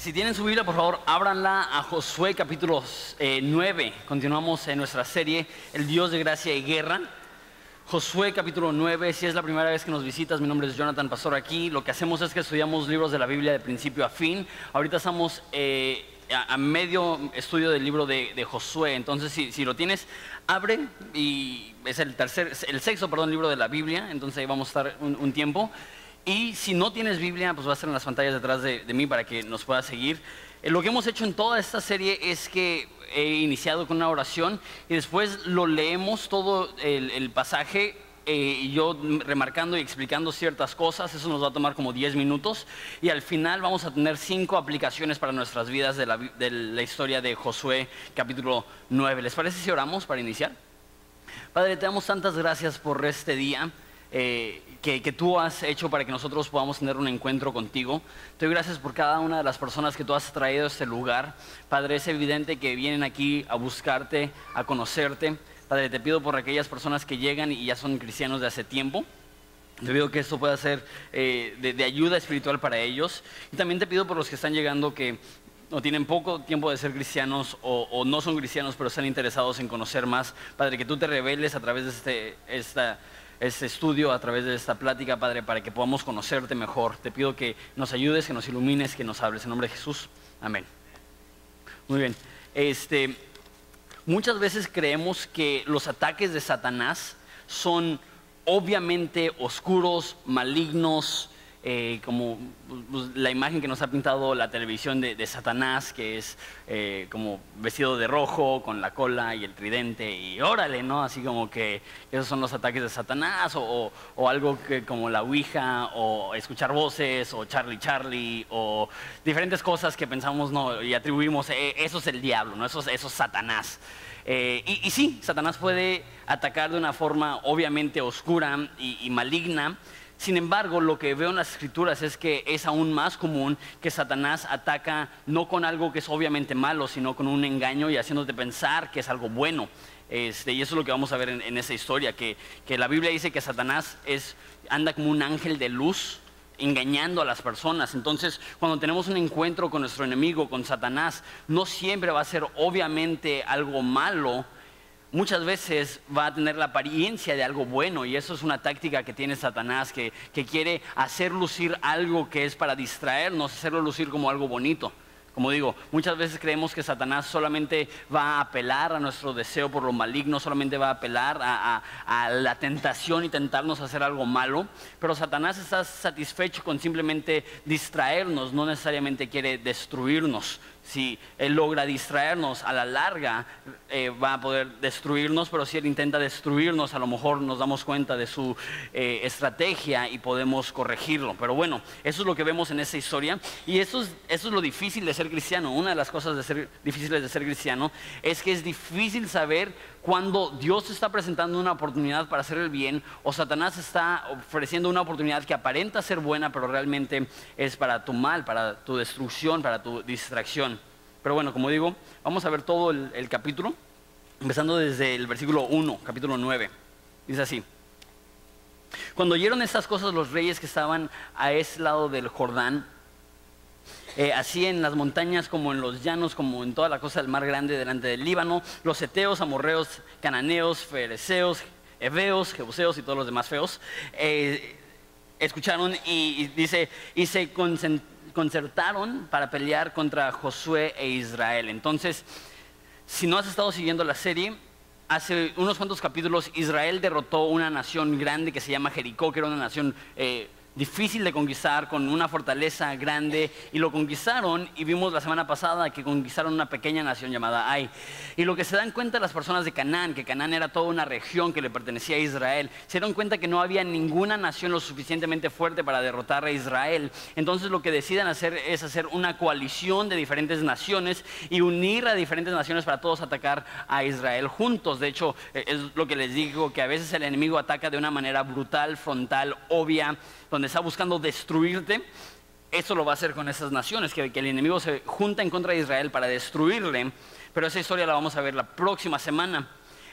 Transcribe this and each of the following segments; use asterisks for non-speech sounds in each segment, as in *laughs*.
Si tienen su Biblia, por favor, ábranla a Josué capítulo 9. Continuamos en nuestra serie El Dios de Gracia y Guerra. Josué capítulo 9, si es la primera vez que nos visitas, mi nombre es Jonathan Pastor aquí. Lo que hacemos es que estudiamos libros de la Biblia de principio a fin. Ahorita estamos eh, a, medio estudio del libro de, Josué, entonces si, lo tienes, abre y es el tercer, el sexto, perdón, libro de la Biblia, entonces ahí vamos a estar un tiempo. Y si no tienes Biblia, pues va a estar en las pantallas detrás de, mí para que nos puedas seguir. Eh, lo que hemos hecho en toda esta serie es que he iniciado con una oración y después lo leemos todo el, pasaje eh, yo remarcando y explicando ciertas cosas, eso nos va a tomar como 10 minutos y al final vamos a tener cinco aplicaciones para nuestras vidas de la, de la historia de Josué capítulo 9. ¿Les parece si oramos para iniciar? Padre, te damos tantas gracias por este día. Eh, que, tú has hecho para que nosotros podamos tener un encuentro contigo. Te doy gracias por cada una de las personas que tú has traído a este lugar. Padre, es evidente que vienen aquí a buscarte, a conocerte. Padre, te pido por aquellas personas que llegan y ya son cristianos de hace tiempo. Te pido que esto pueda ser eh, de, ayuda espiritual para ellos. Y también te pido por los que están llegando que no tienen poco tiempo de ser cristianos o, no son cristianos, pero están interesados en conocer más. Padre, que tú te reveles a través de este, esta este estudio, a través de esta plática, Padre, para que podamos conocerte mejor. Te pido que nos ayudes, que nos ilumines, que nos hables. En nombre de Jesús. Amén. Muy bien. Este, muchas veces creemos que los ataques de Satanás son obviamente oscuros, malignos, eh, como pues, la imagen que nos ha pintado la televisión de, Satanás, que es eh, como vestido de rojo, con la cola y el tridente, y órale, ¿no? Así como que esos son los ataques de Satanás, o, algo que, como la Ouija, o escuchar voces, o Charlie Charlie, o diferentes cosas que pensamos no, y atribuimos, eh, eso es el diablo, ¿no? Eso, es, Satanás. y, sí, Satanás puede atacar de una forma obviamente oscura y maligna, sin embargo, lo que veo en las escrituras es que es aún más común que Satanás ataca no con algo que es obviamente malo, sino con un engaño y haciéndote pensar que es algo bueno. Este, y eso es lo que vamos a ver en, esa historia, que, la Biblia dice que Satanás es, anda como un ángel de luz engañando a las personas. Entonces, cuando tenemos un encuentro con nuestro enemigo, con Satanás, no siempre va a ser obviamente algo malo, muchas veces va a tener la apariencia de algo bueno y eso es una táctica que tiene Satanás que, quiere hacer lucir algo que es para distraernos, hacerlo lucir como algo bonito. Como digo, muchas veces creemos que Satanás solamente va a apelar a nuestro deseo por lo maligno, solamente va a apelar a, a, la tentación y tentarnos a hacer algo malo, pero Satanás está satisfecho con simplemente distraernos, no necesariamente quiere destruirnos si él logra distraernos a la larga, eh, va a poder destruirnos, pero si él intenta destruirnos, a lo mejor nos damos cuenta de su eh, estrategia y podemos corregirlo. Pero bueno, eso es lo que vemos en esa historia y eso es, eso es lo difícil de ser cristiano. Una de las cosas de ser, difíciles de ser cristiano es que es difícil saber cuando Dios está presentando una oportunidad para hacer el bien o Satanás está ofreciendo una oportunidad que aparenta ser buena, pero realmente es para tu mal, para tu destrucción, para tu distracción. Pero bueno, como digo, vamos a ver todo el, capítulo, empezando desde el versículo 1, capítulo 9. Dice así. Cuando oyeron estas cosas los reyes que estaban a ese lado del Jordán, eh, así en las montañas como en los llanos, como en toda la cosa del mar grande delante del Líbano, los eteos, amorreos, cananeos, fereceos, heveos, jebuseos y todos los demás feos, eh, escucharon y, dice, y se concertaron para pelear contra Josué e Israel. Entonces, si no has estado siguiendo la serie, hace unos cuantos capítulos Israel derrotó una nación grande que se llama Jericó, que era una nación... Eh, difícil de conquistar, con una fortaleza grande, y lo conquistaron, y vimos la semana pasada que conquistaron una pequeña nación llamada Ai. Y lo que se dan cuenta las personas de Canaán, que Canaán era toda una región que le pertenecía a Israel, se dieron cuenta que no había ninguna nación lo suficientemente fuerte para derrotar a Israel. Entonces lo que deciden hacer es hacer una coalición de diferentes naciones y unir a diferentes naciones para todos atacar a Israel juntos. De hecho, e, es lo que les digo, que a veces el enemigo ataca de una manera brutal, frontal, obvia está buscando destruirte, eso lo va a hacer con esas naciones, que, el enemigo se junta en contra de Israel para destruirle, pero esa historia la vamos a ver la próxima semana.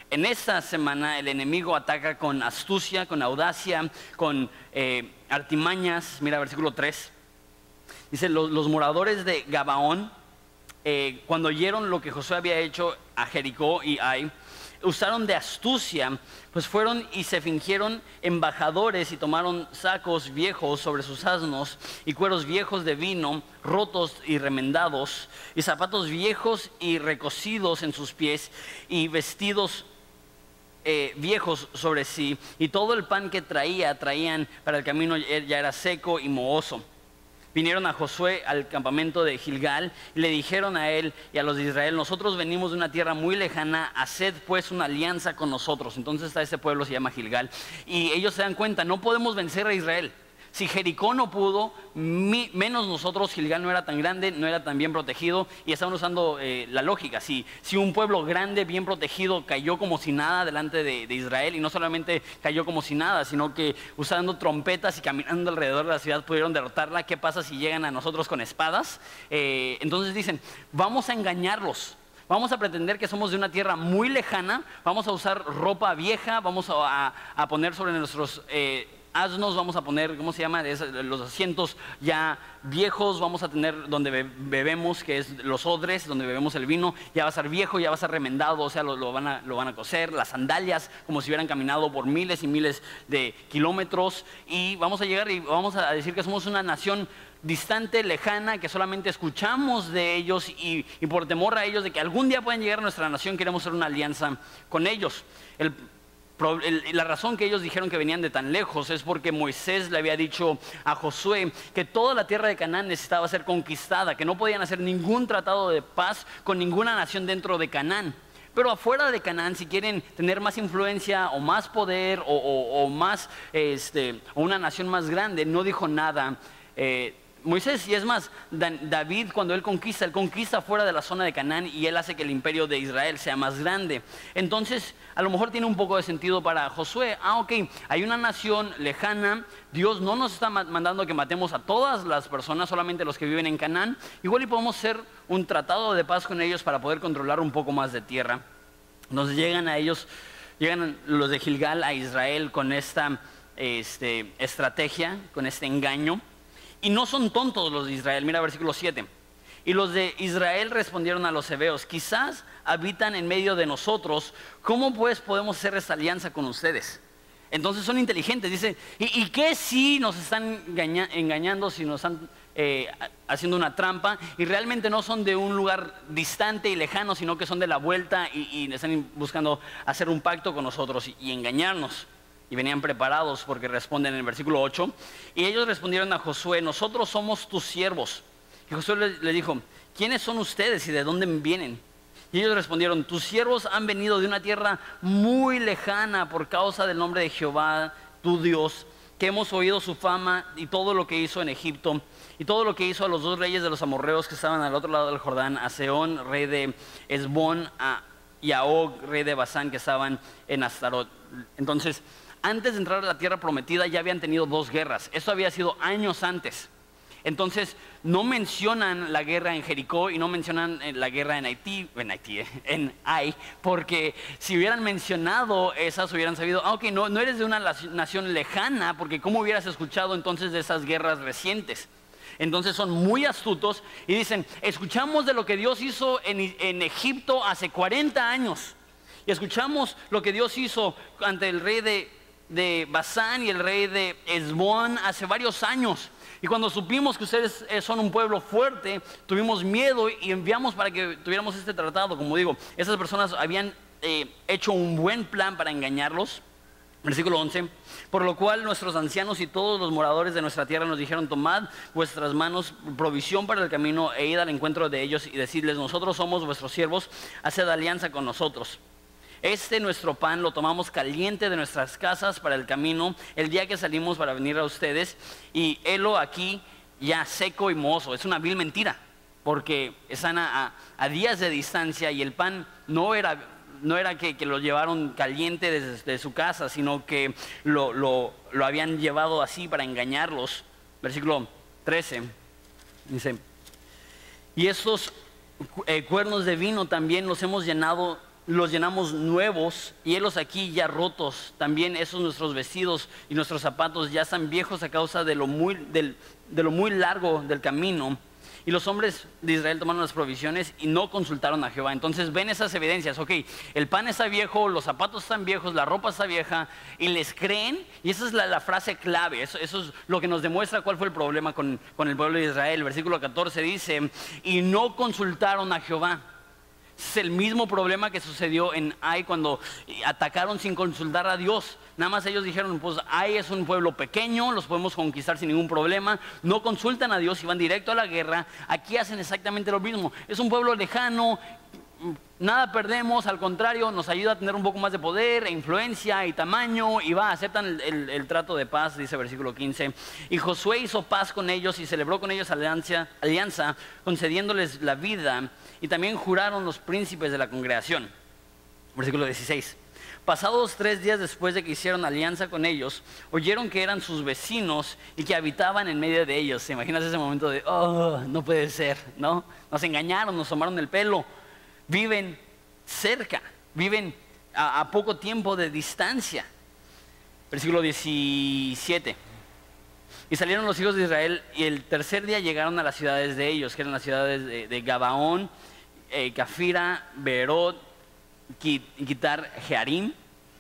En esta semana el enemigo ataca con astucia, con audacia, con eh, artimañas. Mira, versículo 3. Dice, los, los moradores de Gabaón, eh, cuando oyeron lo que Josué había hecho a Jericó y Ai, usaron de astucia, pues fueron y se fingieron embajadores y tomaron sacos viejos sobre sus asnos y cueros viejos de vino, rotos y remendados, y zapatos viejos y recocidos en sus pies, y vestidos eh, viejos sobre sí, y todo el pan que traía, traían para el camino ya era seco y mohoso vinieron a Josué al campamento de Gilgal y le dijeron a él y a los de Israel, nosotros venimos de una tierra muy lejana, haced pues una alianza con nosotros. Entonces a ese pueblo se llama Gilgal. Y ellos se dan cuenta, no podemos vencer a Israel. Si Jericó no pudo, menos nosotros, Gilgal no era tan grande, no era tan bien protegido y estaban usando eh, la lógica. Si, si, un pueblo grande, bien protegido, cayó como si nada delante de, Israel y no solamente cayó como si nada, sino que usando trompetas y caminando alrededor de la ciudad pudieron derrotarla, ¿qué pasa si llegan a nosotros con espadas? Eh, entonces dicen, vamos a engañarlos. Vamos a pretender que somos de una tierra muy lejana, vamos a usar ropa vieja, vamos a, poner sobre nuestros eh, asnos, vamos a poner, ¿cómo se llama? los asientos ya viejos, vamos a tener donde bebemos, que es los odres, donde bebemos el vino, ya va a ser viejo, ya va a ser remendado, o sea, lo, van, a, lo van a coser, las sandalias, como si hubieran caminado por miles y miles de kilómetros, y vamos a llegar y vamos a decir que somos una nación distante, lejana, que solamente escuchamos de ellos y, y, por temor a ellos de que algún día puedan llegar a nuestra nación, queremos hacer una alianza con ellos. El la razón que ellos dijeron que venían de tan lejos es porque Moisés le había dicho a Josué que toda la tierra de Canaán necesitaba ser conquistada, que no podían hacer ningún tratado de paz con ninguna nación dentro de Canaán. Pero afuera de Canaán, si quieren tener más influencia o más poder o, más, este, o una nación más grande, no dijo nada. Eh, Moisés, y es más, David cuando él conquista, él conquista fuera de la zona de Canaán y él hace que el imperio de Israel sea más grande. Entonces, a lo mejor tiene un poco de sentido para Josué. Ah, ok, hay una nación lejana, Dios no nos está mandando que matemos a todas las personas, solamente los que viven en Canaán. Igual y podemos hacer un tratado de paz con ellos para poder controlar un poco más de tierra. Nos llegan a ellos, llegan los de Gilgal a Israel con esta este, estrategia, con este engaño. Y no son tontos los de Israel. Mira versículo 7. Y los de Israel respondieron a los hebeos, quizás habitan en medio de nosotros, ¿cómo pues podemos hacer esta alianza con ustedes? Entonces son inteligentes, dice, ¿y, qué si nos están engañando, si nos están eh, haciendo una trampa y realmente no son de un lugar distante y lejano, sino que son de la vuelta y, están buscando hacer un pacto con nosotros y engañarnos? Y venían preparados porque responden en el versículo 8. Y ellos respondieron a Josué, nosotros somos tus siervos. Y Josué le, dijo, ¿quiénes son ustedes y de dónde vienen? Y ellos respondieron, tus siervos han venido de una tierra muy lejana por causa del nombre de Jehová, tu Dios, que hemos oído su fama y todo lo que hizo en Egipto y todo lo que hizo a los dos reyes de los amorreos que estaban al otro lado del Jordán, a Seón, rey de Esbón, y a Og, rey de Basán, que estaban en Astarot. Entonces, antes de entrar a la tierra prometida ya habían tenido dos guerras. Eso había sido años antes. Entonces, no mencionan la guerra en Jericó y no mencionan eh, la guerra en Haití, en Haití, eh, en Ai, porque si hubieran mencionado esas, hubieran sabido, ah, ok, no, no eres de una nación lejana, porque ¿cómo hubieras escuchado entonces de esas guerras recientes? Entonces son muy astutos y dicen, escuchamos de lo que Dios hizo en, en Egipto hace 40 años. Y escuchamos lo que Dios hizo ante el rey de de Basán y el rey de Esbón hace varios años. Y cuando supimos que ustedes eh, son un pueblo fuerte, tuvimos miedo y enviamos para que tuviéramos este tratado. Como digo, esas personas habían eh, hecho un buen plan para engañarlos. Versículo 11. Por lo cual nuestros ancianos y todos los moradores de nuestra tierra nos dijeron, tomad vuestras manos provisión para el camino e id al encuentro de ellos y decirles, nosotros somos vuestros siervos, haced alianza con nosotros. Este nuestro pan lo tomamos caliente de nuestras casas para el camino el día que salimos para venir a ustedes y helo aquí ya seco y mozo. Es una vil mentira porque están a, días de distancia y el pan no era, no era que, lo llevaron caliente desde, su casa, sino que lo, lo, habían llevado así para engañarlos. Versículo 13 dice, y estos eh, cuernos de vino también los hemos llenado los llenamos nuevos y helos aquí ya rotos. También esos nuestros vestidos y nuestros zapatos ya están viejos a causa de lo muy, de lo muy largo del camino. Y los hombres de Israel tomaron las provisiones y no consultaron a Jehová. Entonces ven esas evidencias, ok, el pan está viejo, los zapatos están viejos, la ropa está vieja, y les creen, y esa es la, frase clave, eso, es lo que nos demuestra cuál fue el problema con, con el pueblo de Israel. El versículo 14 dice, y no consultaron a Jehová. Es el mismo problema que sucedió en Ai cuando atacaron sin consultar a Dios. Nada más ellos dijeron, pues Ai es un pueblo pequeño, los podemos conquistar sin ningún problema. No consultan a Dios y van directo a la guerra. Aquí hacen exactamente lo mismo. Es un pueblo lejano, nada perdemos, al contrario, nos ayuda a tener un poco más de poder, e influencia y tamaño, y va, aceptan el, trato de paz, dice versículo 15. Y Josué hizo paz con ellos y celebró con ellos alianza, alianza, concediéndoles la vida, y también juraron los príncipes de la congregación. Versículo 16. Pasados tres días después de que hicieron alianza con ellos, oyeron que eran sus vecinos y que habitaban en medio de ellos. ¿Se imaginas ese momento de, oh, no puede ser, ¿no? Nos engañaron, nos tomaron el pelo viven cerca, viven a, poco tiempo de distancia. Versículo 17. Y salieron los hijos de Israel y el tercer día llegaron a las ciudades de ellos, que eran las ciudades de, Gabaón, eh, Cafira, Berot, Quitar, Jearim.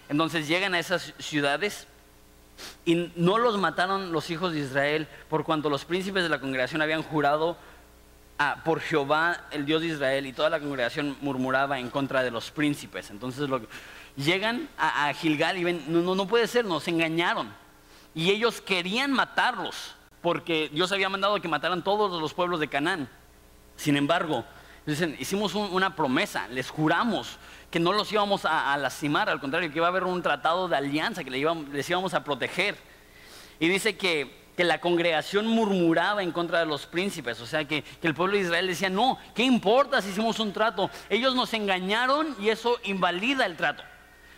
Entonces llegan a esas ciudades y no los mataron los hijos de Israel por cuanto los príncipes de la congregación habían jurado por Jehová, el Dios de Israel, y toda la congregación murmuraba en contra de los príncipes. Entonces llegan a, Gilgal y ven, no, no, puede ser, nos engañaron. Y ellos querían matarlos, porque Dios había mandado que mataran todos los pueblos de Canaán. Sin embargo, dicen, hicimos una promesa, les juramos que no los íbamos a, lastimar, al contrario, que iba a haber un tratado de alianza, que les íbamos a proteger. Y dice que que la congregación murmuraba en contra de los príncipes, o sea que, el pueblo de Israel decía, no, ¿qué importa si hicimos un trato? Ellos nos engañaron y eso invalida el trato.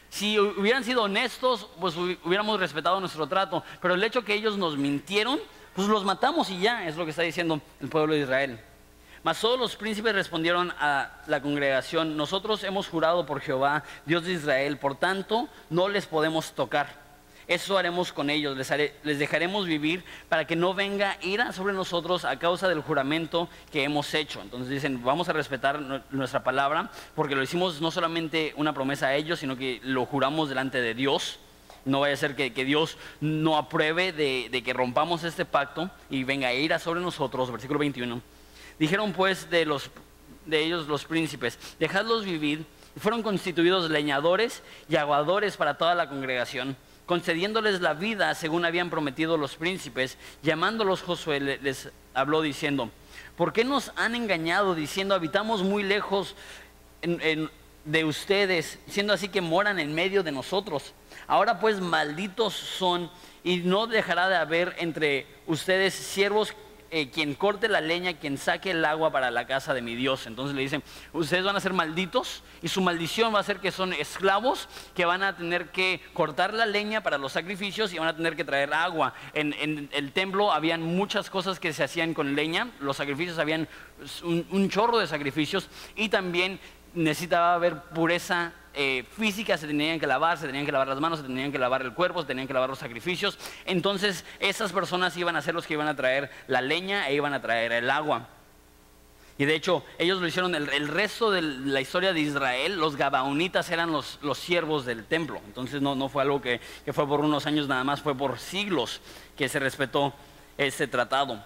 Si hubieran sido honestos, pues hubiéramos respetado nuestro trato, pero el hecho que ellos nos mintieron, pues los matamos y ya, es lo que está diciendo el pueblo de Israel. Mas todos los príncipes respondieron a la congregación, nosotros hemos jurado por Jehová, Dios de Israel, por tanto no les podemos tocar. Eso haremos con ellos, les, dejaremos vivir para que no venga ira sobre nosotros a causa del juramento que hemos hecho. Entonces dicen, vamos a respetar nuestra palabra porque lo hicimos no solamente una promesa a ellos, sino que lo juramos delante de Dios. No vaya a ser que, Dios no apruebe de, que rompamos este pacto y venga ira sobre nosotros. Versículo 21. Dijeron pues de, los, de ellos los príncipes, dejadlos vivir. fueron constituidos leñadores y aguadores para toda la congregación concediéndoles la vida según habían prometido los príncipes, llamándolos Josué les habló diciendo, ¿por qué nos han engañado diciendo habitamos muy lejos de ustedes, siendo así que moran en medio de nosotros? Ahora pues malditos son y no dejará de haber entre ustedes siervos eh, quien corte la leña, quien saque el agua para la casa de mi Dios. Entonces le dicen, ustedes van a ser malditos y su maldición va a ser que son esclavos que van a tener que cortar la leña para los sacrificios y van a tener que traer agua. En, el templo habían muchas cosas que se hacían con leña, los sacrificios habían un chorro de sacrificios y también necesitaba haber pureza eh, físicas se tenían que lavar, se tenían que lavar las manos, se tenían que lavar el cuerpo, se tenían que lavar los sacrificios. Entonces esas personas iban a ser los que iban a traer la leña e iban a traer el agua. Y de hecho, ellos lo hicieron el, resto de la historia de Israel. Los Gabaonitas eran los, siervos del templo. Entonces no, no fue algo que, que, fue por unos años nada más, fue por siglos que se respetó ese tratado.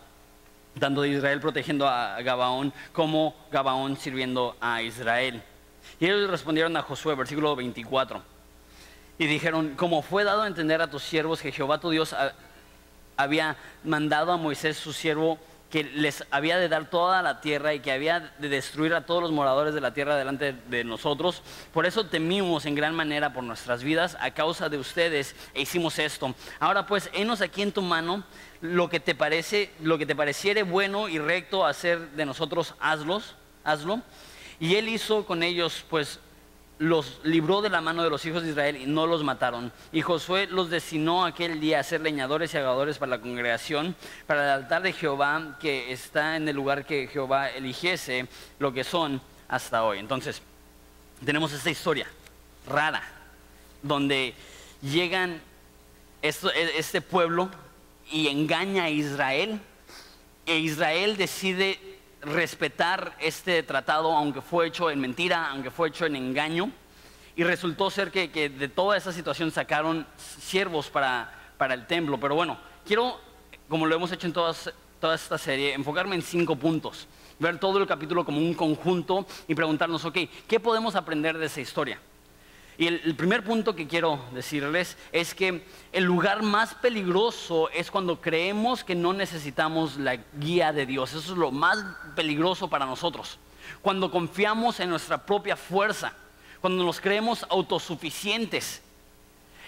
Tanto de Israel protegiendo a Gabaón como Gabaón sirviendo a Israel. Y ellos respondieron a Josué, versículo 24. Y dijeron, como fue dado a entender a tus siervos que Jehová tu Dios había mandado a Moisés su siervo que les había de dar toda la tierra y que había de destruir a todos los moradores de la tierra delante de nosotros. Por eso temimos en gran manera por nuestras vidas a causa de ustedes e hicimos esto. Ahora pues, enos aquí en tu mano lo que te parece, lo que te pareciere bueno y recto hacer de nosotros, hazlos, hazlo. Y él hizo con ellos, pues los libró de la mano de los hijos de Israel y no los mataron. Y Josué los destinó aquel día a ser leñadores y agadores para la congregación, para el altar de Jehová que está en el lugar que Jehová eligiese, lo que son hasta hoy. Entonces, tenemos esta historia rara, donde llegan e, este pueblo y engaña a Israel, e Israel decide respetar este tratado, aunque fue hecho en mentira, aunque fue hecho en engaño, y resultó ser que, de toda esa situación sacaron siervos para, para, el templo. Pero bueno, quiero, como lo hemos hecho en toda esta serie, enfocarme en cinco puntos, ver todo el capítulo como un conjunto y preguntarnos, ok, ¿qué podemos aprender de esa historia? Y el, primer punto que quiero decirles es que el lugar más peligroso es cuando creemos que no necesitamos la guía de Dios. Eso es lo más peligroso para nosotros. Cuando confiamos en nuestra propia fuerza, cuando nos creemos autosuficientes.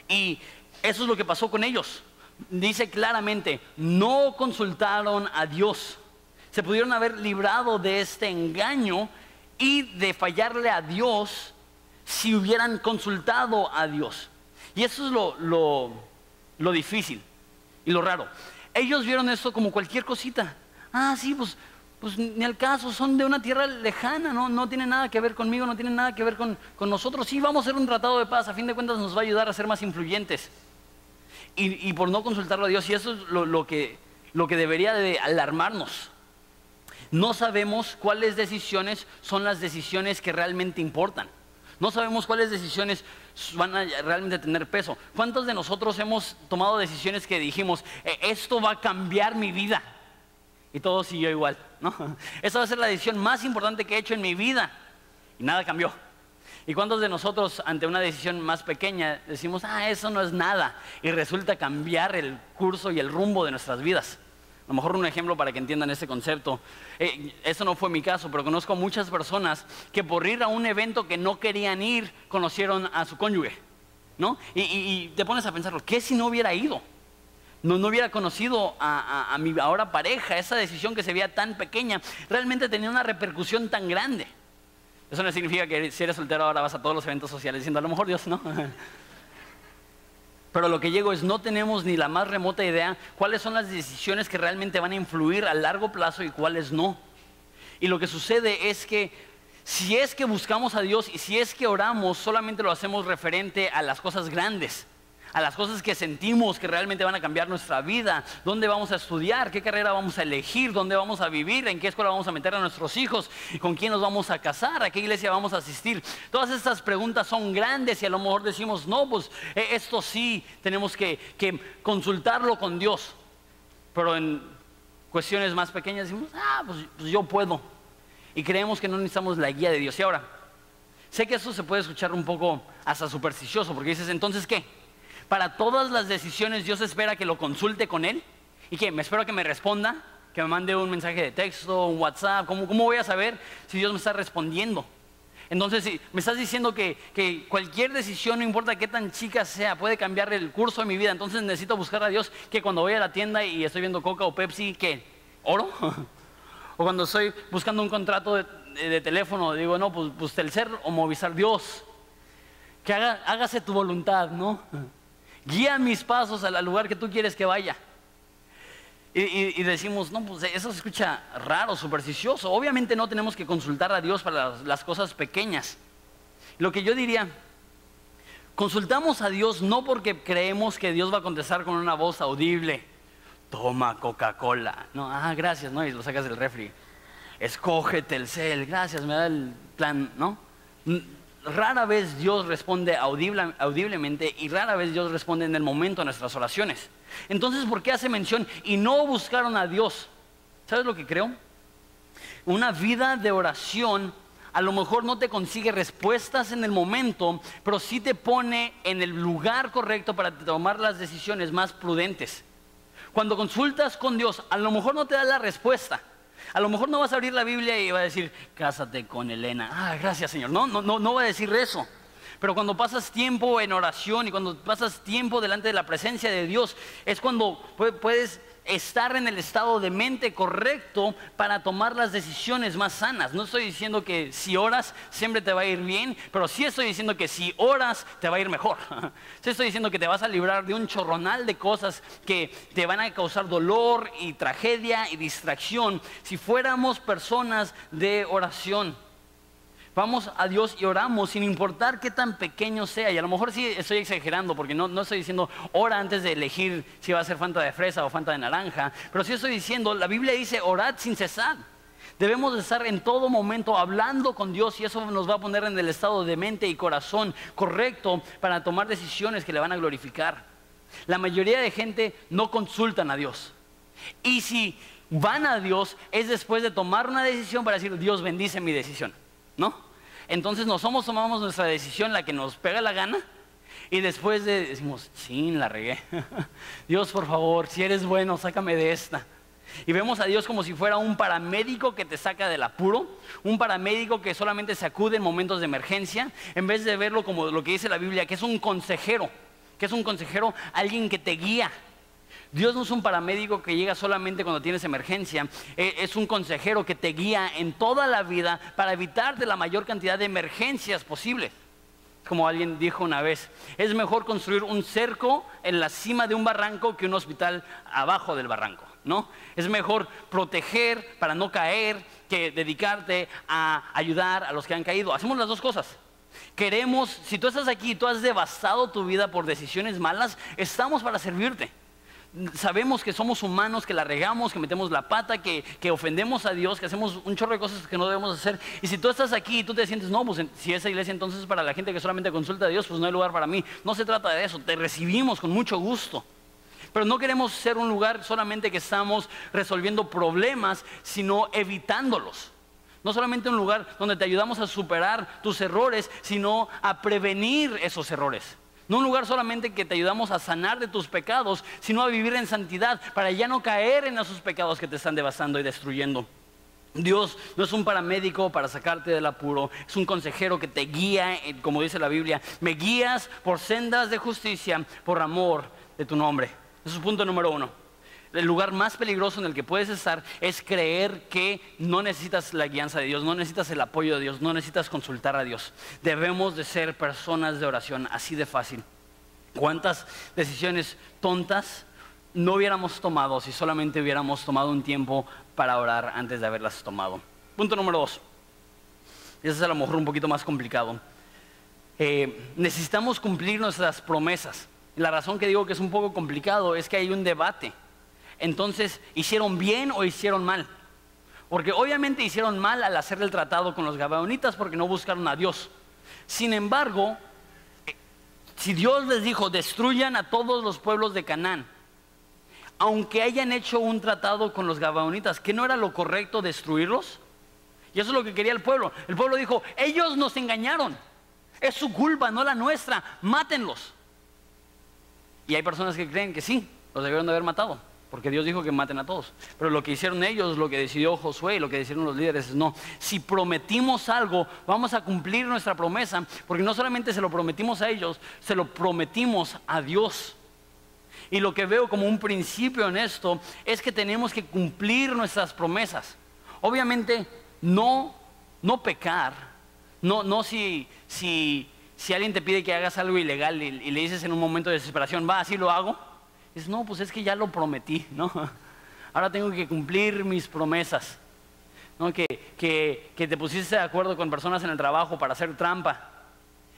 Y eso es lo que pasó con ellos. Dice claramente, no consultaron a Dios. Se pudieron haber librado de este engaño y de fallarle a Dios si hubieran consultado a Dios. Y eso es lo, lo, difícil y lo raro. Ellos vieron esto como cualquier cosita. Ah, sí, pues, pues ni al caso, son de una tierra lejana, no, no nada que ver conmigo, no tienen nada que ver con, nosotros. Sí, vamos a hacer un tratado de paz, a fin de cuentas nos va a ayudar a ser más influyentes. Y, por no consultarlo a Dios, y eso es lo, lo, que, lo que debería de alarmarnos. No sabemos cuáles decisiones son las decisiones que realmente importan. No sabemos cuáles decisiones van a realmente tener peso. ¿Cuántos de nosotros hemos tomado decisiones que dijimos, e, esto va a cambiar mi vida? Y todo siguió igual. ¿no? *laughs* Esa va a ser la decisión más importante que he hecho en mi vida. Y nada cambió. ¿Y cuántos de nosotros ante una decisión más pequeña decimos, ah, eso no es nada? Y resulta cambiar el curso y el rumbo de nuestras vidas. A lo mejor un ejemplo para que entiendan este concepto. Eh, eso no fue mi caso, pero conozco muchas personas que por ir a un evento que no querían ir, conocieron a su cónyuge. ¿no? Y, te pones a pensarlo, ¿qué si no hubiera ido? No, no hubiera conocido a, a, mi ahora pareja, esa decisión que se veía tan pequeña, realmente tenía una repercusión tan grande. Eso no significa que si eres soltero ahora vas a todos los eventos sociales diciendo, a lo mejor Dios no. *laughs* Pero lo que llego es no tenemos ni la más remota idea cuáles son las decisiones que realmente van a influir a largo plazo y cuáles no. Y lo que sucede es que si es que buscamos a Dios y si es que oramos, solamente lo hacemos referente a las cosas grandes a las cosas que sentimos que realmente van a cambiar nuestra vida, dónde vamos a estudiar, qué carrera vamos a elegir, dónde vamos a vivir, en qué escuela vamos a meter a nuestros hijos, con quién nos vamos a casar, a qué iglesia vamos a asistir. Todas estas preguntas son grandes y a lo mejor decimos, no, pues e, esto sí, tenemos que, consultarlo con Dios. Pero en cuestiones más pequeñas decimos, ah, pues, pues yo puedo. Y creemos que no necesitamos la guía de Dios. Y ahora, sé que eso se puede escuchar un poco hasta supersticioso, porque dices, entonces, ¿qué? Para todas las decisiones Dios espera que lo consulte con Él. ¿Y que ¿Me espero que me responda? Que me mande un mensaje de texto, un WhatsApp. ¿Cómo, cómo voy a saber si Dios me está respondiendo? Entonces, si me estás diciendo que, que, cualquier decisión, no importa qué tan chica sea, puede cambiar el curso de mi vida. Entonces necesito buscar a Dios que cuando voy a la tienda y estoy viendo Coca o Pepsi, ¿qué? ¿Oro? *laughs* o cuando estoy buscando un contrato de, teléfono, digo, no, pues, pues Telcer o Movistar, Dios, que haga, hágase tu voluntad, ¿no? Guía mis pasos al lugar que tú quieres que vaya. Y, decimos, no, pues eso se escucha raro, supersticioso. Obviamente no tenemos que consultar a Dios para las, las cosas pequeñas. Lo que yo diría, consultamos a Dios no porque creemos que Dios va a contestar con una voz audible. Toma Coca-Cola. No, ah, gracias, ¿no? Y lo sacas del refri. Escógete el cel, gracias, me da el plan, ¿no? Rara vez Dios responde audiblemente y rara vez Dios responde en el momento a nuestras oraciones. Entonces, ¿por qué hace mención y no buscaron a Dios? ¿Sabes lo que creo? Una vida de oración a lo mejor no te consigue respuestas en el momento, pero sí te pone en el lugar correcto para tomar las decisiones más prudentes. Cuando consultas con Dios, a lo mejor no te da la respuesta a lo mejor no vas a abrir la Biblia y va a decir, cásate con Elena. Ah, gracias Señor. No, no, no, no va a decir eso. Pero cuando pasas tiempo en oración y cuando pasas tiempo delante de la presencia de Dios, es cuando puedes estar en el estado de mente correcto para tomar las decisiones más sanas. No estoy diciendo que si oras siempre te va a ir bien, pero sí estoy diciendo que si oras te va a ir mejor. *laughs* Sí estoy diciendo que te vas a librar de un chorronal de cosas que te van a causar dolor y tragedia y distracción si fuéramos personas de oración. Vamos a Dios y oramos sin importar qué tan pequeño sea. Y a lo mejor sí estoy exagerando porque no, no estoy diciendo ora antes de elegir si va a ser Fanta de fresa o Fanta de naranja. Pero sí estoy diciendo, la Biblia dice orad sin cesar. Debemos de estar en todo momento hablando con Dios y eso nos va a poner en el estado de mente y corazón correcto para tomar decisiones que le van a glorificar. La mayoría de gente no consultan a Dios. Y si van a Dios es después de tomar una decisión para decir, Dios bendice mi decisión. ¿No? Entonces nos somos, tomamos nuestra decisión, la que nos pega la gana, y después de, decimos, sí, la regué. *laughs* Dios, por favor, si eres bueno, sácame de esta. Y vemos a Dios como si fuera un paramédico que te saca del apuro, un paramédico que solamente se acude en momentos de emergencia, en vez de verlo como lo que dice la Biblia, que es un consejero, que es un consejero, alguien que te guía, Dios no es un paramédico que llega solamente cuando tienes emergencia, eh, es un consejero que te guía en toda la vida para evitarte la mayor cantidad de emergencias posibles. Como alguien dijo una vez, es mejor construir un cerco en la cima de un barranco que un hospital abajo del barranco, ¿no? Es mejor proteger para no caer que dedicarte a ayudar a los que han caído. Hacemos las dos cosas. Queremos, si tú estás aquí y tú has devastado tu vida por decisiones malas, estamos para servirte sabemos que somos humanos, que la regamos, que metemos la pata, que, ofendemos a Dios, que hacemos un chorro de cosas que no debemos hacer. Y si tú estás aquí y tú te sientes, no, pues si esa iglesia entonces es para la gente que solamente consulta a Dios, pues no hay lugar para mí. No se trata de eso, te recibimos con mucho gusto. Pero no queremos ser un lugar solamente que estamos resolviendo problemas, sino evitándolos. No solamente un lugar donde te ayudamos a superar tus errores, sino a prevenir esos errores. No un lugar solamente que te ayudamos a sanar de tus pecados, sino a vivir en santidad para ya no caer en esos pecados que te están devastando y destruyendo. Dios no es un paramédico para sacarte del apuro, es un consejero que te guía, eh, como dice la Biblia, me guías por sendas de justicia, por amor de tu nombre. Ese es punto número uno. El lugar más peligroso en el que puedes estar es creer que no necesitas la guianza de Dios, no necesitas el apoyo de Dios, no necesitas consultar a Dios. Debemos de ser personas de oración, así de fácil. ¿Cuántas decisiones tontas no hubiéramos tomado si solamente hubiéramos tomado un tiempo para orar antes de haberlas tomado? Punto número dos. Ese es a lo mejor un poquito más complicado. Eh, necesitamos cumplir nuestras promesas. La razón que digo que es un poco complicado es que hay un debate entonces, ¿hicieron bien o hicieron mal? Porque obviamente hicieron mal al hacer el tratado con los gabaonitas porque no buscaron a Dios. Sin embargo, si Dios les dijo, destruyan a todos los pueblos de Canaán, aunque hayan hecho un tratado con los gabaonitas, ¿qué no era lo correcto destruirlos? Y eso es lo que quería el pueblo. El pueblo dijo, ellos nos engañaron. Es su culpa, no la nuestra. Mátenlos. Y hay personas que creen que sí, los debieron de haber matado porque Dios dijo que maten a todos. Pero lo que hicieron ellos, lo que decidió Josué y lo que decidieron los líderes es no, si prometimos algo, vamos a cumplir nuestra promesa, porque no solamente se lo prometimos a ellos, se lo prometimos a Dios. Y lo que veo como un principio en esto es que tenemos que cumplir nuestras promesas. Obviamente, no, no pecar, no, no si, si, alguien te pide que hagas algo ilegal y le dices en un momento de desesperación, va, así lo hago Dices, no, pues es que ya lo prometí, *laughs* ¿no? Ahora tengo que cumplir mis promesas. ¿no? Que, que, que te pusiste de acuerdo con personas en el trabajo para hacer trampa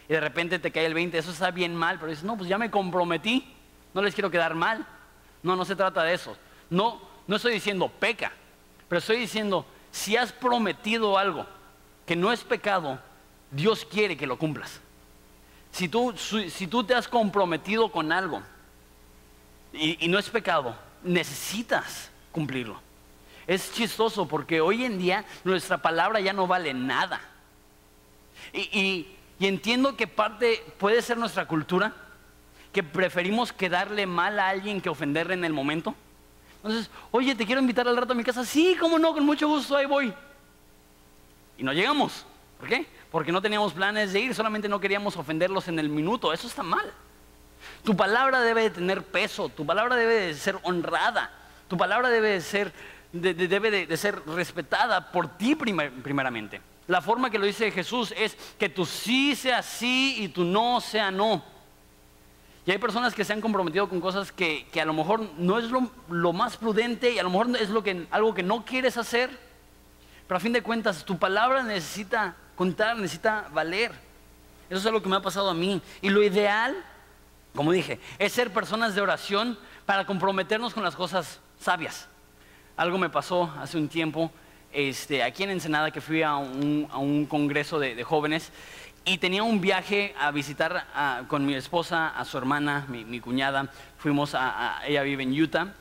y de repente te cae el 20, eso está bien mal, pero dices, no, pues ya me comprometí, no les quiero quedar mal. No, no se trata de eso. No, no estoy diciendo peca, pero estoy diciendo, si has prometido algo que no es pecado, Dios quiere que lo cumplas. Si tú, si tú te has comprometido con algo y, no es pecado, necesitas cumplirlo. Es chistoso porque hoy en día nuestra palabra ya no vale nada. Y, entiendo que parte puede ser nuestra cultura, que preferimos quedarle mal a alguien que ofenderle en el momento. Entonces, oye, te quiero invitar al rato a mi casa. Sí, cómo no, con mucho gusto, ahí voy. Y no llegamos. ¿Por qué? Porque no teníamos planes de ir, solamente no queríamos ofenderlos en el minuto. Eso está mal. Tu palabra debe de tener peso, tu palabra debe de ser honrada, tu palabra debe de ser, debe de, ser respetada por ti primeramente. La forma que lo dice Jesús es que tu sí sea sí y tu no sea no. Y hay personas que se han comprometido con cosas que, a lo mejor no es lo, más prudente y a lo mejor es lo que, algo que no quieres hacer. Pero a fin de cuentas, tu palabra necesita contar, necesita valer. Eso es lo que me ha pasado a mí. Y lo ideal, como dije, es ser personas de oración para comprometernos con las cosas sabias. Algo me pasó hace un tiempo este, aquí en Ensenada que fui a un, congreso de, jóvenes y tenía un viaje a visitar con mi esposa, a su hermana, mi, cuñada. Fuimos a, ella vive en Utah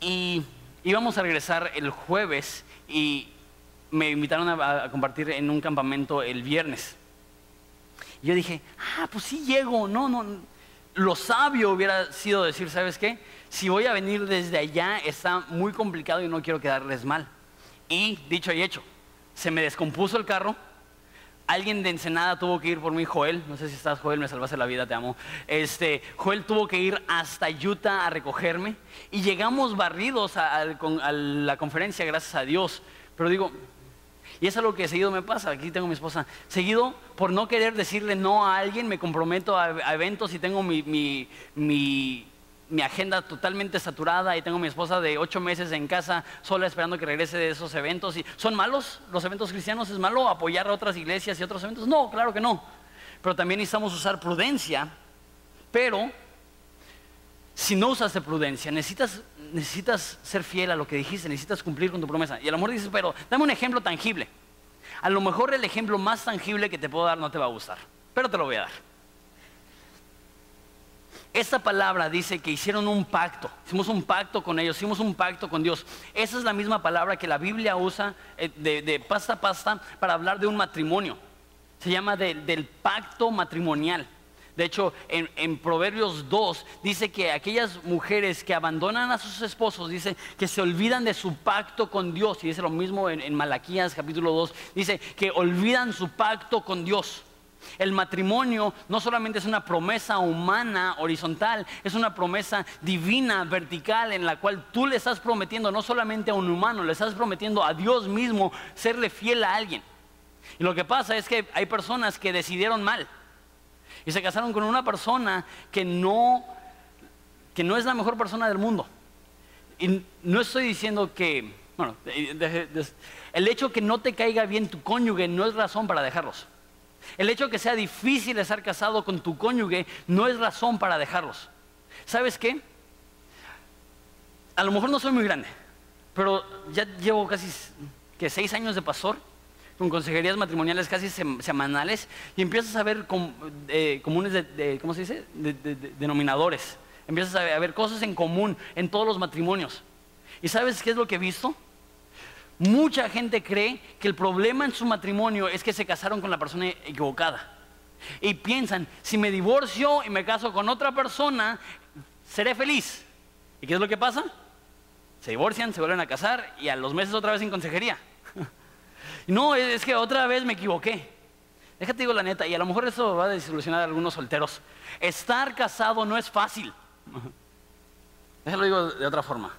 y íbamos a regresar el jueves y me invitaron a, compartir en un campamento el viernes. Y yo dije, ah, pues sí llego, no, no. Lo sabio hubiera sido decir, ¿sabes qué? Si voy a venir desde allá está muy complicado y no quiero quedarles mal. Y dicho y hecho, se me descompuso el carro. Alguien de Ensenada tuvo que ir por mí, Joel. No sé si estás, Joel, me salvaste la vida, te amo. Este, Joel tuvo que ir hasta Utah a recogerme. Y llegamos barridos a, la conferencia, gracias a Dios. Pero digo, y eso es lo que seguido me pasa. Aquí tengo a mi esposa. Seguido, por no querer decirle no a alguien, me comprometo a, eventos y tengo mi, mi mi agenda totalmente saturada y tengo a mi esposa de ocho meses en casa sola esperando que regrese de esos eventos. ¿Son malos los eventos cristianos? ¿Es malo apoyar a otras iglesias y otros eventos? No, claro que no. Pero también necesitamos usar prudencia. Pero si no usas de prudencia, necesitas, necesitas ser fiel a lo que dijiste, necesitas cumplir con tu promesa. Y a lo mejor dices, pero dame un ejemplo tangible. A lo mejor el ejemplo más tangible que te puedo dar no te va a gustar, pero te lo voy a dar. Esta palabra dice que hicieron un pacto, hicimos un pacto con ellos, hicimos un pacto con Dios. Esa es la misma palabra que la Biblia usa eh, de, pasta a pasta para hablar de un matrimonio. Se llama del pacto matrimonial. De hecho, en, Proverbios 2 dice que aquellas mujeres que abandonan a sus esposos, dice que se olvidan de su pacto con Dios. Y dice lo mismo en, en Malaquías capítulo 2, dice que olvidan su pacto con Dios. El matrimonio no solamente es una promesa humana horizontal, es una promesa divina vertical en la cual tú le estás prometiendo no solamente a un humano, le estás prometiendo a Dios mismo serle fiel a alguien. Y lo que pasa es que hay personas que decidieron mal y se casaron con una persona que no, que no es la mejor persona del mundo. Y no estoy diciendo que, bueno, el hecho que no te caiga bien tu cónyuge no es razón para dejarlos. El hecho que sea difícil estar casado con tu cónyuge no es razón para dejarlos. ¿Sabes qué? A lo mejor no soy muy grande, pero ya llevo casi que seis años de pastor con consejerías matrimoniales casi semanales y empiezas a ver eh, comunes ¿cómo se dice? denominadores. Empiezas a ver cosas en común en todos los matrimonios. ¿Y sabes qué es lo que he visto? Mucha gente cree que el problema en su matrimonio es que se casaron con la persona equivocada. Y piensan, si me divorcio y me caso con otra persona, seré feliz. ¿Y qué es lo que pasa? Se divorcian, se vuelven a casar y a los meses otra vez en consejería. No, es que otra vez me equivoqué. Déjate digo la neta, y a lo mejor eso va a desilusionar a algunos solteros. Estar casado no es fácil. *laughs* Déjalo digo de otra forma.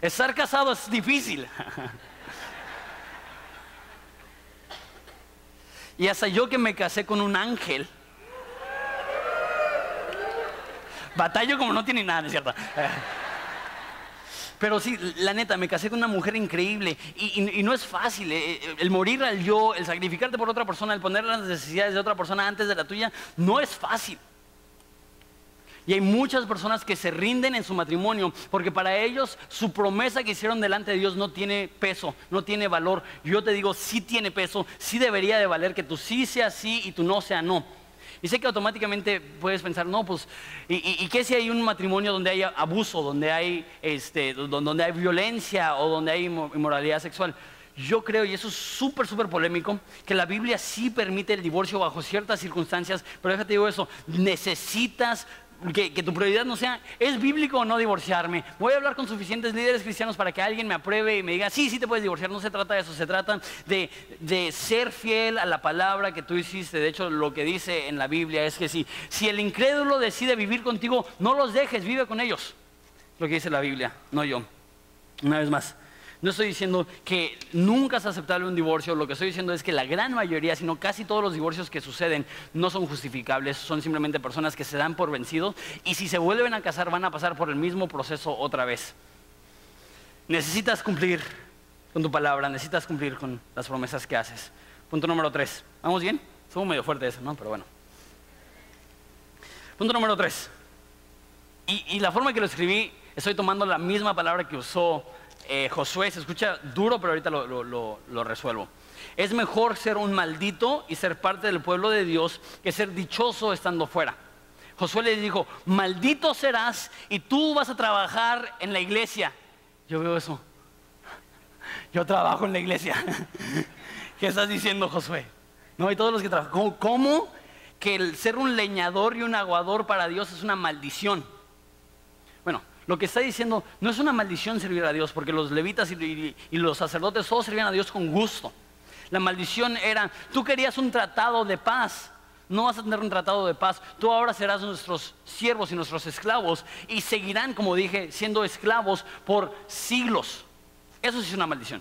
Estar casado es difícil. *laughs* Y hasta yo que me casé con un ángel, batallo como no tiene nada, ¿cierto? *laughs* Pero sí, la neta, me casé con una mujer increíble y, no es fácil. Eh, eh, el morir al yo, el sacrificarte por otra persona, el poner las necesidades de otra persona antes de la tuya, no es fácil. Y hay muchas personas que se rinden en su matrimonio porque para ellos su promesa que hicieron delante de Dios no tiene peso, no tiene valor. Yo te digo, sí tiene peso, sí debería de valer que tú sí sea sí y tú no sea no. Y sé que automáticamente puedes pensar, no, pues, ¿y, qué si hay un matrimonio donde hay abuso, donde hay, este, donde hay violencia o donde hay inmoralidad sexual? Yo creo, y eso es súper, súper polémico, que la Biblia sí permite el divorcio bajo ciertas circunstancias, pero déjate digo eso, necesitas que, tu prioridad no sea, ¿es bíblico o no divorciarme? Voy a hablar con suficientes líderes cristianos para que alguien me apruebe y me diga, sí, sí te puedes divorciar. No se trata de eso, se trata de, de ser fiel a la palabra que tú hiciste. De hecho, lo que dice en la Biblia es que si, si el incrédulo decide vivir contigo, no los dejes, vive con ellos. Lo que dice la Biblia, no yo. Una vez más, no estoy diciendo que nunca es aceptable un divorcio, lo que estoy diciendo es que la gran mayoría, sino casi todos los divorcios que suceden no son justificables, son simplemente personas que se dan por vencidos y si se vuelven a casar van a pasar por el mismo proceso otra vez. Necesitas cumplir con tu palabra, necesitas cumplir con las promesas que haces. Punto número tres. ¿Vamos bien? Estuvo medio fuerte eso, ¿no? Pero bueno. Punto número tres. Y, la forma que lo escribí, estoy tomando la misma palabra que usó eh, Josué. Se escucha duro, pero ahorita lo resuelvo. Es mejor ser un maldito y ser parte del pueblo de Dios que ser dichoso estando fuera. Josué le dijo, maldito serás y tú vas a trabajar en la iglesia. Yo veo eso. Yo trabajo en la iglesia. *laughs* ¿Qué estás diciendo, Josué? No, y todos los que trabajan. ¿Cómo, que el ser un leñador y un aguador para Dios es una maldición? Lo que está diciendo no es una maldición servir a Dios, porque los levitas y, y los sacerdotes todos servían a Dios con gusto. La maldición era, tú querías un tratado de paz, no vas a tener un tratado de paz, tú ahora serás nuestros siervos y nuestros esclavos y seguirán, como dije, siendo esclavos por siglos. Eso sí es una maldición.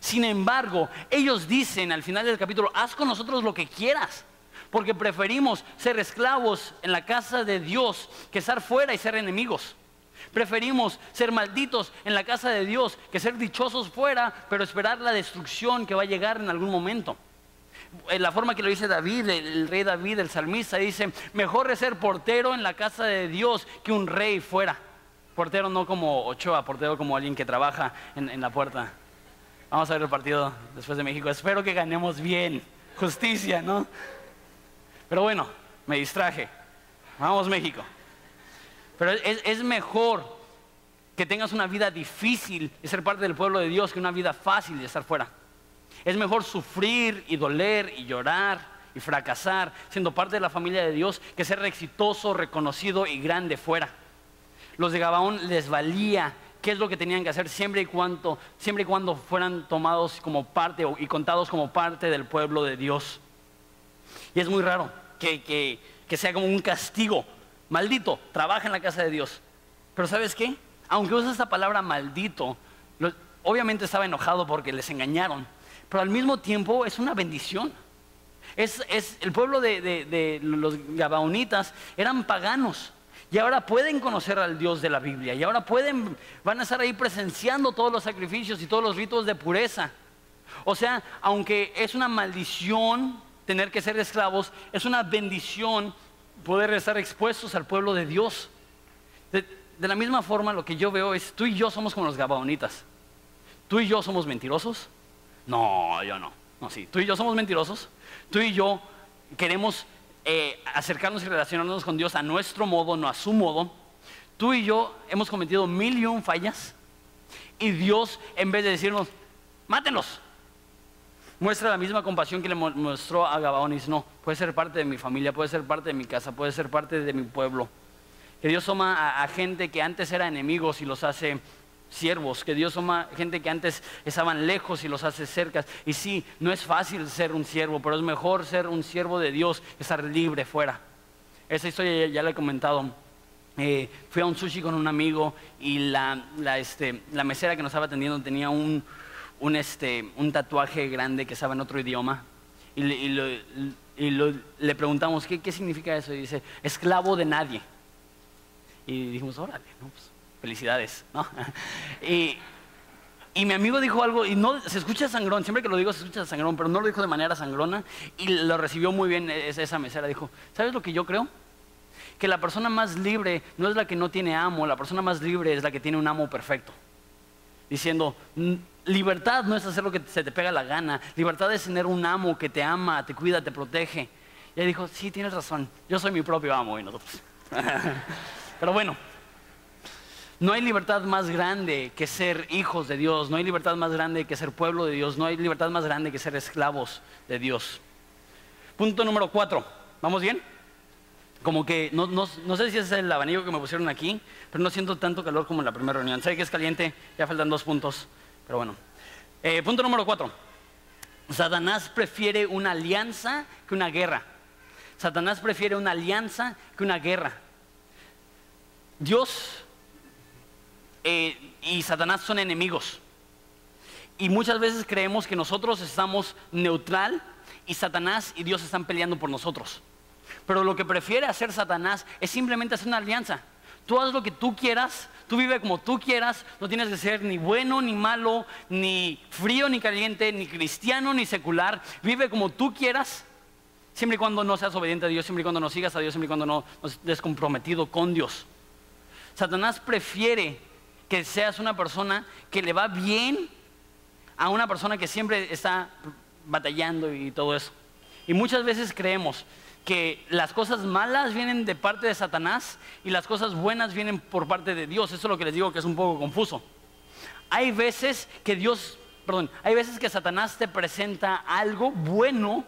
Sin embargo, ellos dicen al final del capítulo, haz con nosotros lo que quieras, porque preferimos ser esclavos en la casa de Dios que estar fuera y ser enemigos. Preferimos ser malditos en la casa de Dios que ser dichosos fuera, pero esperar la destrucción que va a llegar en algún momento. En eh, la forma que lo dice David, el rey David, el salmista, dice, mejor es ser portero en la casa de Dios que un rey fuera. Portero no como Ochoa, portero como alguien que trabaja en, en la puerta. Vamos a ver el partido después de México. Espero que ganemos bien. Justicia, ¿no? Pero bueno, me distraje. Vamos México. Pero es, mejor que tengas una vida difícil y ser parte del pueblo de Dios que una vida fácil y estar fuera. Es mejor sufrir y doler y llorar y fracasar siendo parte de la familia de Dios que ser exitoso, reconocido y grande fuera. Los de Gabaón les valía qué es lo que tenían que hacer siempre y cuando, siempre y cuando fueran tomados como parte y contados como parte del pueblo de Dios. Y es muy raro que, que sea como un castigo maldito, trabaja en la casa de Dios. Pero ¿sabes qué? Aunque usa esta palabra maldito, obviamente estaba enojado porque les engañaron, pero al mismo tiempo es una bendición. Es, el pueblo de, los Gabaonitas eran paganos y ahora pueden conocer al Dios de la Biblia y ahora pueden, van a estar ahí presenciando todos los sacrificios y todos los ritos de pureza. O sea, aunque es una maldición tener que ser esclavos, es una bendición poder estar expuestos al pueblo de Dios. De, la misma forma, lo que yo veo es, tú y yo somos como los gabaonitas. ¿Tú y yo somos mentirosos? No, yo no. No, sí. Tú y yo somos mentirosos. Tú y yo queremos eh, acercarnos y relacionarnos con Dios a nuestro modo, no a su modo. Tú y yo hemos cometido mil y un fallas. Y Dios, en vez de decirnos, mátenos, muestra la misma compasión que le mostró a Gabaonis. No, puede ser parte de mi familia, puede ser parte de mi casa, puede ser parte de mi pueblo. Que Dios toma a, gente que antes eran enemigos y los hace siervos, que Dios toma gente que antes estaban lejos y los hace cercas. Y sí, no es fácil ser un siervo, pero es mejor ser un siervo de Dios que estar libre fuera. Esa historia ya, la he comentado. Eh, fui a un sushi con un amigo y la, este, la mesera que nos estaba atendiendo tenía un, un, este, un tatuaje grande que estaba en otro idioma y, le preguntamos, ¿qué, ¿qué, significa eso? Y dice, esclavo de nadie. Y dijimos, órale, pues, felicidades. ¿no? *laughs* y, y, mi amigo dijo algo, y no se escucha sangrón, siempre que lo digo se escucha sangrón, pero no lo dijo de manera sangrona, y lo recibió muy bien esa, esa mesera. Dijo, ¿sabes lo que yo creo? Que la persona más libre no es la que no tiene amo, la persona más libre es la que tiene un amo perfecto. Diciendo, Libertad no es hacer lo que se te pega la gana. Libertad es tener un amo que te ama, te cuida, te protege. Y él dijo, sí, tienes razón. Yo soy mi propio amo y nosotros. *laughs* Pero bueno, no hay libertad más grande que ser hijos de Dios. No hay libertad más grande que ser pueblo de Dios. No hay libertad más grande que ser esclavos de Dios. Punto número cuatro. ¿Vamos bien? Como que no, no sé si es el abanico que me pusieron aquí, pero no siento tanto calor como en la primera reunión. Sé que es caliente, ya faltan dos puntos. Pero bueno. Eh, punto número cuatro. Satanás prefiere una alianza que una guerra. Satanás prefiere una alianza que una guerra. Dios eh, y Satanás son enemigos. Y muchas veces creemos que nosotros estamos neutral y Satanás y Dios están peleando por nosotros. Pero lo que prefiere hacer Satanás es simplemente hacer una alianza. Tú haz lo que tú quieras, tú vive como tú quieras, no tienes que ser ni bueno ni malo, ni frío ni caliente, ni cristiano ni secular, vive como tú quieras, siempre y cuando no seas obediente a Dios, siempre y cuando no sigas a Dios, siempre y cuando no, no estés comprometido con Dios. Satanás prefiere que seas una persona que le va bien a una persona que siempre está batallando y todo eso. Y muchas veces creemos que las cosas malas vienen de parte de Satanás y las cosas buenas vienen por parte de Dios. Eso es lo que les digo que es un poco confuso. Hay veces que Dios, perdón, hay veces que Satanás te presenta algo bueno,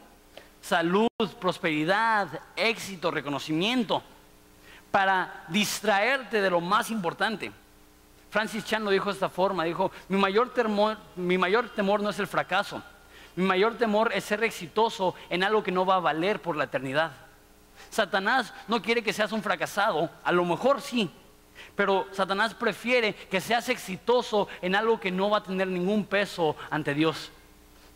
salud, prosperidad, éxito, reconocimiento, para distraerte de lo más importante. Francis Chan lo dijo de esta forma, dijo, mi mayor, temor, mi mayor temor no es el fracaso, mi mayor temor es ser exitoso en algo que no va a valer por la eternidad. Satanás no quiere que seas un fracasado, a lo mejor sí, pero Satanás prefiere que seas exitoso en algo que no va a tener ningún peso ante Dios.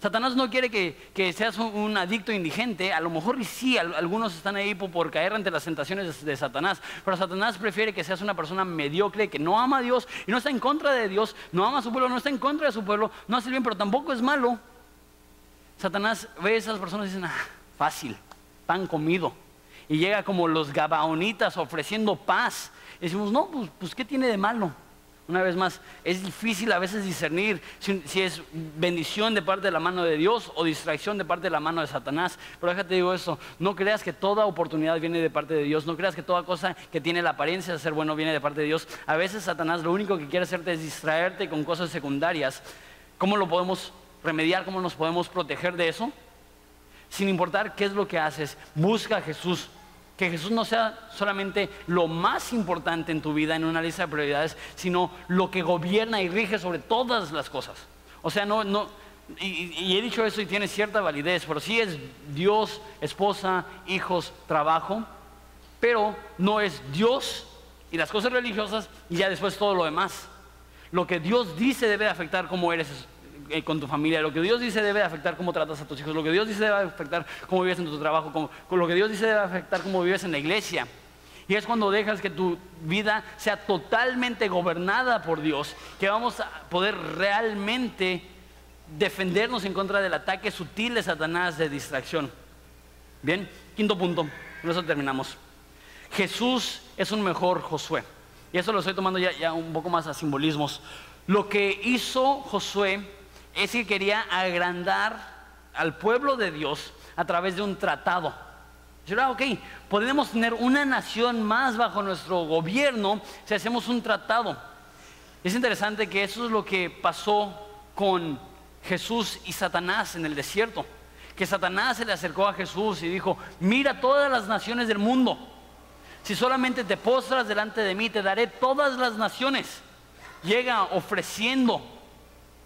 Satanás no quiere que, seas un, adicto indigente, a lo mejor sí, algunos están ahí por, caer ante las tentaciones de, de, Satanás, pero Satanás prefiere que seas una persona mediocre, que no ama a Dios y no está en contra de Dios, no ama a su pueblo, no está en contra de su pueblo, no hace bien, pero tampoco es malo. Satanás ve a esas personas y dicen, ah, fácil, pan comido. Y llega como los gabaonitas ofreciendo paz. Y decimos, no, pues, pues, ¿qué tiene de malo? Una vez más, es difícil a veces discernir si, si, es bendición de parte de la mano de Dios o distracción de parte de la mano de Satanás. Pero déjate digo eso, no creas que toda oportunidad viene de parte de Dios, no creas que toda cosa que tiene la apariencia de ser bueno viene de parte de Dios. A veces Satanás lo único que quiere hacerte es distraerte con cosas secundarias. ¿Cómo lo podemos remediar, cómo nos podemos proteger de eso, sin importar qué es lo que haces, busca a Jesús. Que Jesús no sea solamente lo más importante en tu vida en una lista de prioridades, sino lo que gobierna y rige sobre todas las cosas. O sea, no, no, y, y, he dicho eso y tiene cierta validez, pero sí es Dios, esposa, hijos, trabajo, pero no es Dios y las cosas religiosas y ya después todo lo demás. Lo que Dios dice debe afectar cómo eres eh, con tu familia. Lo que Dios dice debe afectar cómo tratas a tus hijos. Lo que Dios dice debe afectar cómo vives en tu trabajo. con lo que Dios dice debe afectar cómo vives en la iglesia. Y es cuando dejas que tu vida sea totalmente gobernada por Dios, que vamos a poder realmente defendernos en contra del ataque sutil de Satanás de distracción. Bien, quinto punto, con eso terminamos. Jesús es un mejor Josué. Y eso lo estoy tomando ya, ya un poco más a simbolismos. Lo que hizo Josué es que quería agrandar al pueblo de Dios a través de un tratado. Ah, ok, podemos tener una nación más bajo nuestro gobierno si hacemos un tratado. Es interesante que eso es lo que pasó con Jesús y Satanás en el desierto. Que Satanás se le acercó a Jesús y dijo, mira todas las naciones del mundo. Si solamente te postras delante de mí, te daré todas las naciones. Llega ofreciendo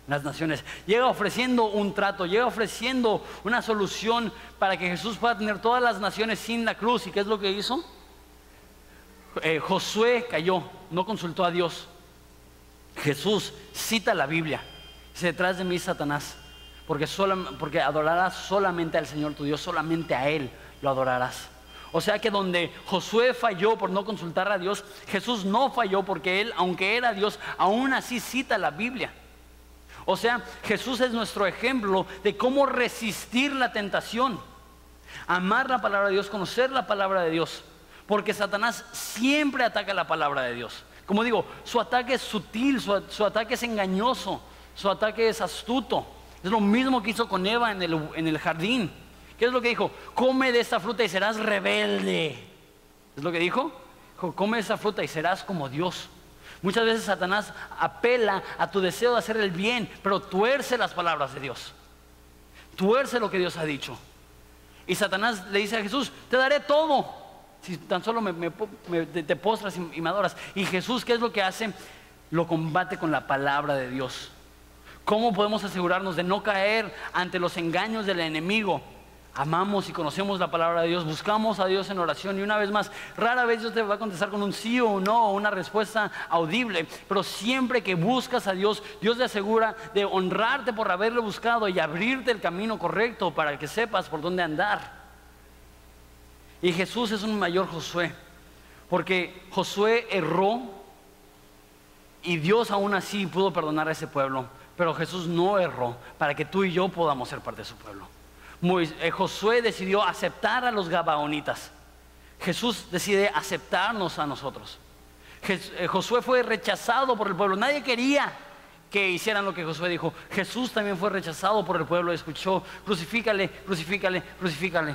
las naciones. Llega ofreciendo un trato, llega ofreciendo una solución para que Jesús pueda tener todas las naciones sin la cruz. ¿Y qué es lo que hizo? Eh, Josué cayó, no consultó a Dios. Jesús cita la Biblia. Dice, detrás de mí Satanás, porque, porque adorarás solamente al Señor tu Dios, solamente a Él lo adorarás. O sea que donde Josué falló por no consultar a Dios, Jesús no falló porque Él, aunque era Dios, aún así cita la Biblia. O sea, Jesús es nuestro ejemplo de cómo resistir la tentación. Amar la palabra de Dios, conocer la palabra de Dios. Porque Satanás siempre ataca la palabra de Dios. Como digo, su ataque es sutil, su, ataque es engañoso, su ataque es astuto. Es lo mismo que hizo con Eva en el, en el jardín. ¿Qué es lo que dijo? Come de esta fruta y serás rebelde. ¿Es lo que dijo? Dijo, come de esta fruta y serás como Dios. Muchas veces Satanás apela a tu deseo de hacer el bien, pero tuerce las palabras de Dios. Tuerce lo que Dios ha dicho. Y Satanás le dice a Jesús, te daré todo. Si tan solo me, te postras y me adoras. Y Jesús, ¿qué es lo que hace? Lo combate con la palabra de Dios. ¿Cómo podemos asegurarnos de no caer ante los engaños del enemigo? Amamos y conocemos la palabra de Dios, buscamos a Dios en oración y una vez más, rara vez Dios te va a contestar con un sí o un no o una respuesta audible, pero siempre que buscas a Dios, Dios te asegura de honrarte por haberlo buscado y abrirte el camino correcto para que sepas por dónde andar. Y Jesús es un mayor Josué, Porque Josué erró y Dios aún así pudo perdonar a ese pueblo. Pero Jesús no erró para que tú y yo podamos ser parte de su pueblo. Eh, Josué decidió aceptar a los Gabaonitas. Jesús decide aceptarnos a nosotros. Eh, Josué fue rechazado por el pueblo. Nadie quería que hicieran lo que Josué dijo. Jesús también fue rechazado por el pueblo. Escuchó, crucifícale, crucifícale, crucifícale.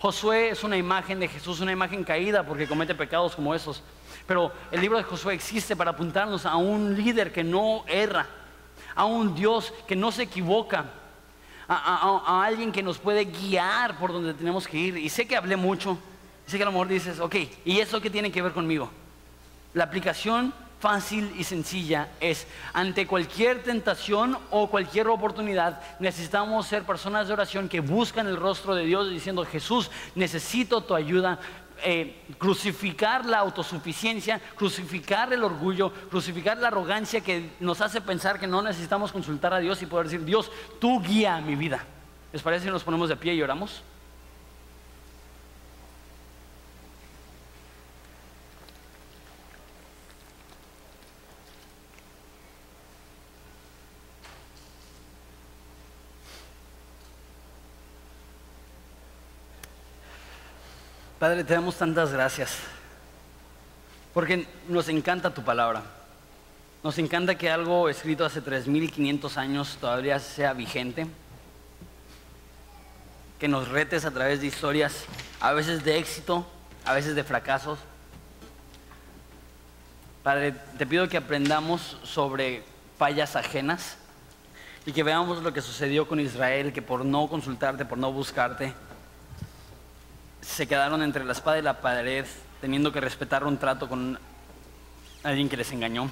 Josué es una imagen de Jesús, una imagen caída porque comete pecados como esos. Pero el libro de Josué existe para apuntarnos a un líder que no erra, a un Dios que no se equivoca, a, alguien que nos puede guiar por donde tenemos que ir. Y sé que hablé mucho, sé que a lo mejor dices, ok, ¿y eso qué tiene que ver conmigo? La aplicación fácil y sencilla es, ante cualquier tentación o cualquier oportunidad, necesitamos ser personas de oración que buscan el rostro de Dios diciendo, Jesús, necesito tu ayuda, eh, crucificar la autosuficiencia, crucificar el orgullo, crucificar la arrogancia que nos hace pensar que no necesitamos consultar a Dios y poder decir, Dios, tú guía mi vida. ¿Les parece si nos ponemos de pie y oramos? Padre, te damos tantas gracias, porque nos encanta tu palabra. Nos encanta que algo escrito hace 3.500 años todavía sea vigente. Que nos retes a través de historias, a veces de éxito, a veces de fracasos. Padre, te pido que aprendamos sobre fallas ajenas y que veamos lo que sucedió con Israel, que por no consultarte, por no buscarte, se quedaron entre la espada y la pared, teniendo que respetar un trato con alguien que les engañó.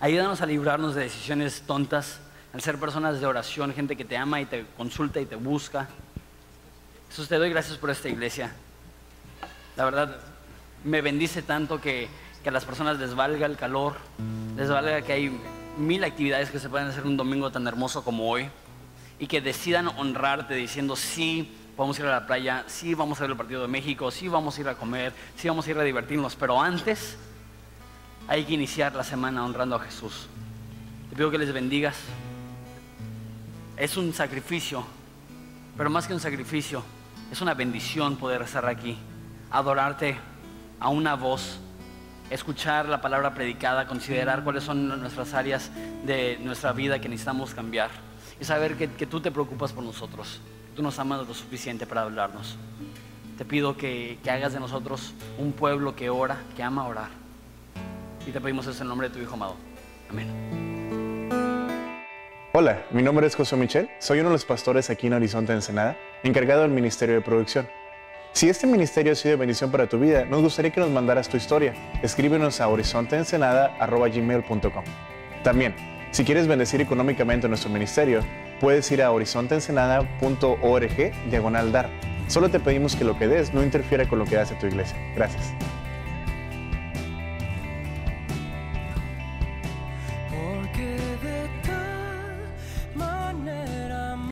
Ayúdanos a librarnos de decisiones tontas, al ser personas de oración, gente que te ama y te consulta y te busca. Jesús, te doy gracias por esta iglesia. La verdad, me bendice tanto que, que a las personas les valga el calor, les valga que hay mil actividades que se pueden hacer un domingo tan hermoso como hoy y que decidan honrarte diciendo sí vamos a ir a la playa, sí vamos a ver el partido de México, sí vamos a ir a comer, sí vamos a ir a divertirnos, pero antes hay que iniciar la semana honrando a Jesús. Te pido que les bendigas. Es un sacrificio, pero más que un sacrificio, es una bendición poder estar aquí, adorarte a una voz, escuchar la palabra predicada, considerar cuáles son nuestras áreas de nuestra vida que necesitamos cambiar y saber que, que tú te preocupas por nosotros tú nos amas lo suficiente para hablarnos. Te pido que, hagas de nosotros un pueblo que ora, que ama orar. Y te pedimos eso en nombre de tu Hijo amado. Amén. Hola, mi nombre es José Michel, soy uno de los pastores aquí en Horizonte Ensenada, encargado del Ministerio de Producción. Si este ministerio ha sido de bendición para tu vida, nos gustaría que nos mandaras tu historia. Escríbenos a horizonteensenada.gmail.com También, si quieres bendecir económicamente nuestro ministerio, puedes ir a horizonteensenada.org diagonal dar. Solo te pedimos que lo que des no interfiera con lo que hace tu iglesia. Gracias.